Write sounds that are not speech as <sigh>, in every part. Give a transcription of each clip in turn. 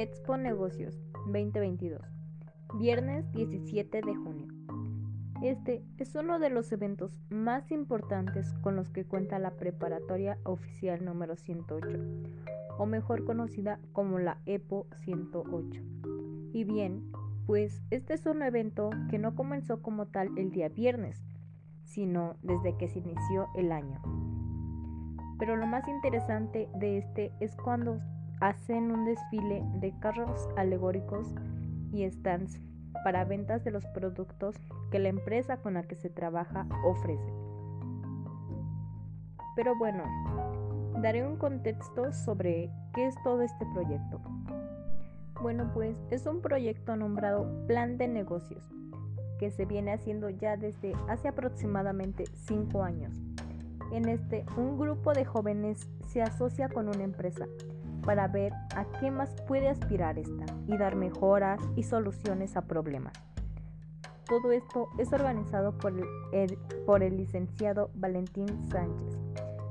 Expo Negocios 2022, viernes 17 de junio. Este es uno de los eventos más importantes con los que cuenta la preparatoria oficial número 108, o mejor conocida como la EPO 108. Y bien, pues este es un evento que no comenzó como tal el día viernes, sino desde que se inició el año. Pero lo más interesante de este es cuando hacen un desfile de carros alegóricos y stands para ventas de los productos que la empresa con la que se trabaja ofrece. Pero bueno, daré un contexto sobre qué es todo este proyecto. Bueno, pues es un proyecto nombrado Plan de Negocios, que se viene haciendo ya desde hace aproximadamente 5 años. En este, un grupo de jóvenes se asocia con una empresa para ver a qué más puede aspirar esta y dar mejoras y soluciones a problemas. Todo esto es organizado por el, por el licenciado Valentín Sánchez,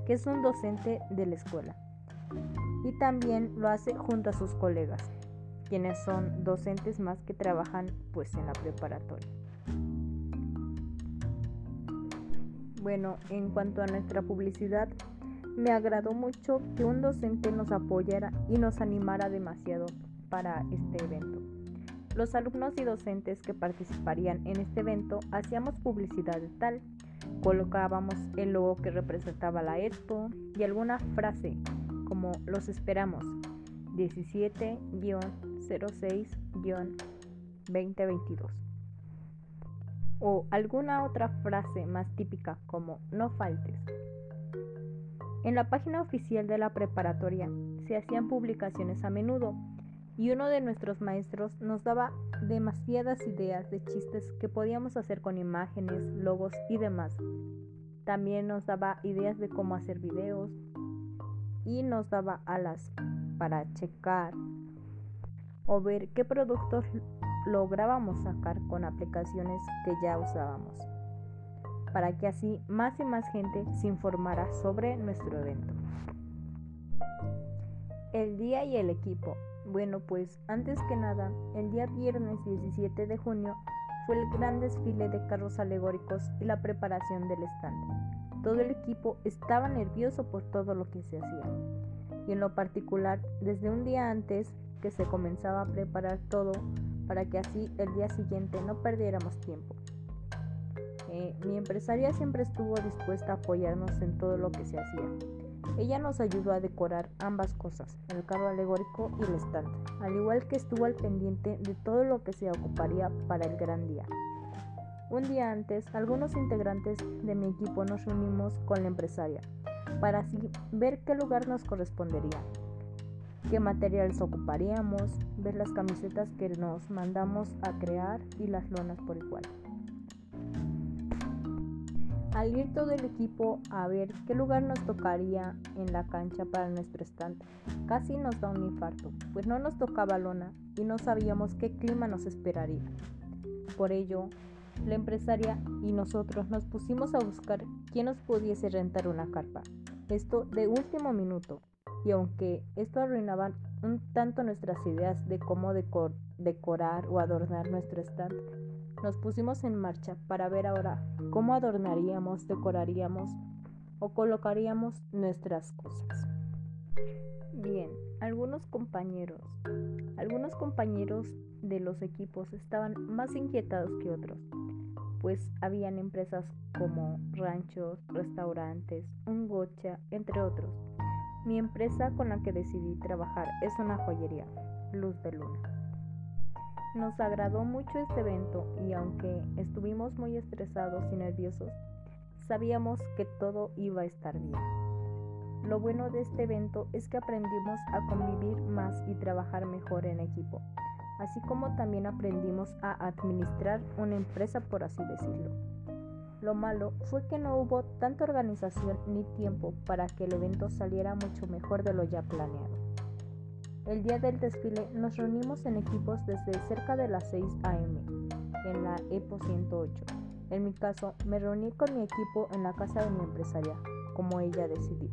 que es un docente de la escuela, y también lo hace junto a sus colegas, quienes son docentes más que trabajan pues en la preparatoria. Bueno, en cuanto a nuestra publicidad, me agradó mucho que un docente nos apoyara y nos animara demasiado para este evento. Los alumnos y docentes que participarían en este evento hacíamos publicidad de tal, colocábamos el logo que representaba la expo y alguna frase como los esperamos 17-06-2022 o alguna otra frase más típica como no faltes. En la página oficial de la preparatoria se hacían publicaciones a menudo y uno de nuestros maestros nos daba demasiadas ideas de chistes que podíamos hacer con imágenes, logos y demás. También nos daba ideas de cómo hacer videos y nos daba alas para checar o ver qué productos lográbamos sacar con aplicaciones que ya usábamos para que así más y más gente se informara sobre nuestro evento. El día y el equipo. Bueno, pues antes que nada, el día viernes 17 de junio fue el gran desfile de carros alegóricos y la preparación del stand. Todo el equipo estaba nervioso por todo lo que se hacía. Y en lo particular, desde un día antes que se comenzaba a preparar todo para que así el día siguiente no perdiéramos tiempo. Eh, mi empresaria siempre estuvo dispuesta a apoyarnos en todo lo que se hacía. Ella nos ayudó a decorar ambas cosas, el carro alegórico y el stand, al igual que estuvo al pendiente de todo lo que se ocuparía para el gran día. Un día antes, algunos integrantes de mi equipo nos reunimos con la empresaria para así ver qué lugar nos correspondería, qué materiales ocuparíamos, ver las camisetas que nos mandamos a crear y las lonas por igual. Al ir todo el equipo a ver qué lugar nos tocaría en la cancha para nuestro stand, casi nos da un infarto, pues no nos tocaba lona y no sabíamos qué clima nos esperaría. Por ello, la empresaria y nosotros nos pusimos a buscar quién nos pudiese rentar una carpa. Esto de último minuto. Y aunque esto arruinaba un tanto nuestras ideas de cómo decorar o adornar nuestro stand, nos pusimos en marcha para ver ahora cómo adornaríamos, decoraríamos o colocaríamos nuestras cosas. Bien, algunos compañeros, algunos compañeros de los equipos estaban más inquietados que otros, pues habían empresas como ranchos, restaurantes, un gocha, entre otros. Mi empresa con la que decidí trabajar es una joyería, Luz de Luna. Nos agradó mucho este evento y aunque estuvimos muy estresados y nerviosos, sabíamos que todo iba a estar bien. Lo bueno de este evento es que aprendimos a convivir más y trabajar mejor en equipo, así como también aprendimos a administrar una empresa por así decirlo. Lo malo fue que no hubo tanta organización ni tiempo para que el evento saliera mucho mejor de lo ya planeado. El día del desfile nos reunimos en equipos desde cerca de las 6 a.m. en la EPO 108. En mi caso, me reuní con mi equipo en la casa de mi empresaria, como ella decidió.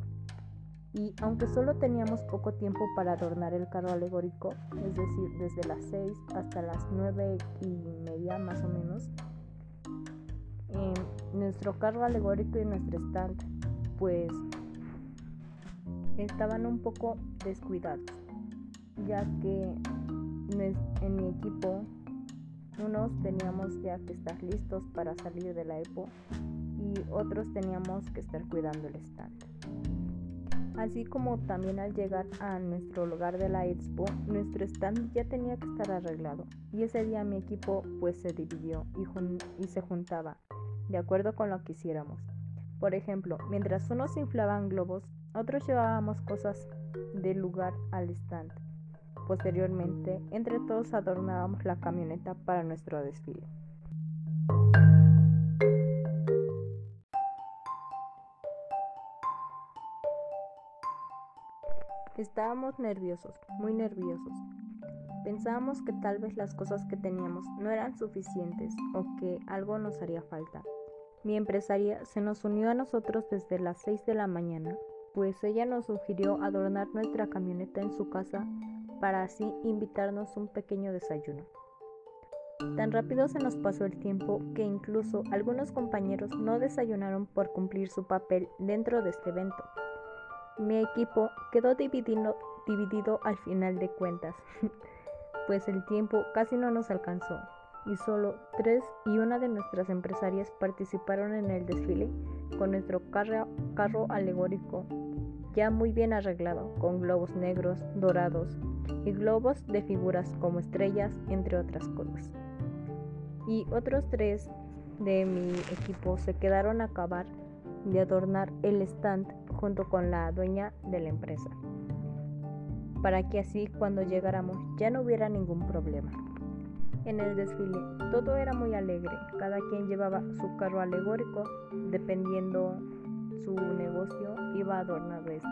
Y aunque solo teníamos poco tiempo para adornar el carro alegórico, es decir, desde las 6 hasta las 9 y media más o menos, eh, nuestro carro alegórico y nuestro stand pues estaban un poco descuidados, ya que en mi equipo unos teníamos ya que estar listos para salir de la EPO y otros teníamos que estar cuidando el stand. Así como también al llegar a nuestro lugar de la expo, nuestro stand ya tenía que estar arreglado y ese día mi equipo pues se dividió y, y se juntaba de acuerdo con lo que hiciéramos. Por ejemplo, mientras unos inflaban globos, otros llevábamos cosas del lugar al stand. Posteriormente, entre todos adornábamos la camioneta para nuestro desfile. Estábamos nerviosos, muy nerviosos. Pensábamos que tal vez las cosas que teníamos no eran suficientes o que algo nos haría falta. Mi empresaria se nos unió a nosotros desde las 6 de la mañana, pues ella nos sugirió adornar nuestra camioneta en su casa para así invitarnos un pequeño desayuno. Tan rápido se nos pasó el tiempo que incluso algunos compañeros no desayunaron por cumplir su papel dentro de este evento. Mi equipo quedó dividido, al final de cuentas, <laughs> pues el tiempo casi no nos alcanzó y solo tres y una de nuestras empresarias participaron en el desfile con nuestro carro alegórico ya muy bien arreglado, con globos negros, dorados y globos de figuras como estrellas, entre otras cosas. Y otros tres de mi equipo se quedaron a acabar de adornar el stand junto con la dueña de la empresa, para que así cuando llegáramos ya no hubiera ningún problema. En el desfile todo era muy alegre, cada quien llevaba su carro alegórico, dependiendo su negocio iba adornado este,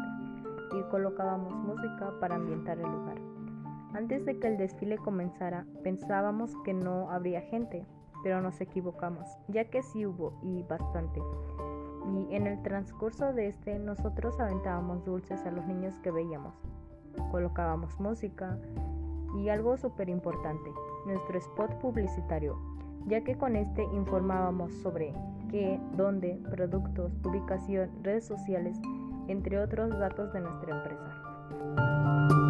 y colocábamos música para ambientar el lugar. Antes de que el desfile comenzara, pensábamos que no habría gente, pero nos equivocamos, ya que sí hubo y bastante. Y en el transcurso de este, nosotros aventábamos dulces a los niños que veíamos, colocábamos música y algo súper importante, nuestro spot publicitario, ya que con este informábamos sobre qué, dónde, productos, ubicación, redes sociales, entre otros datos de nuestra empresa.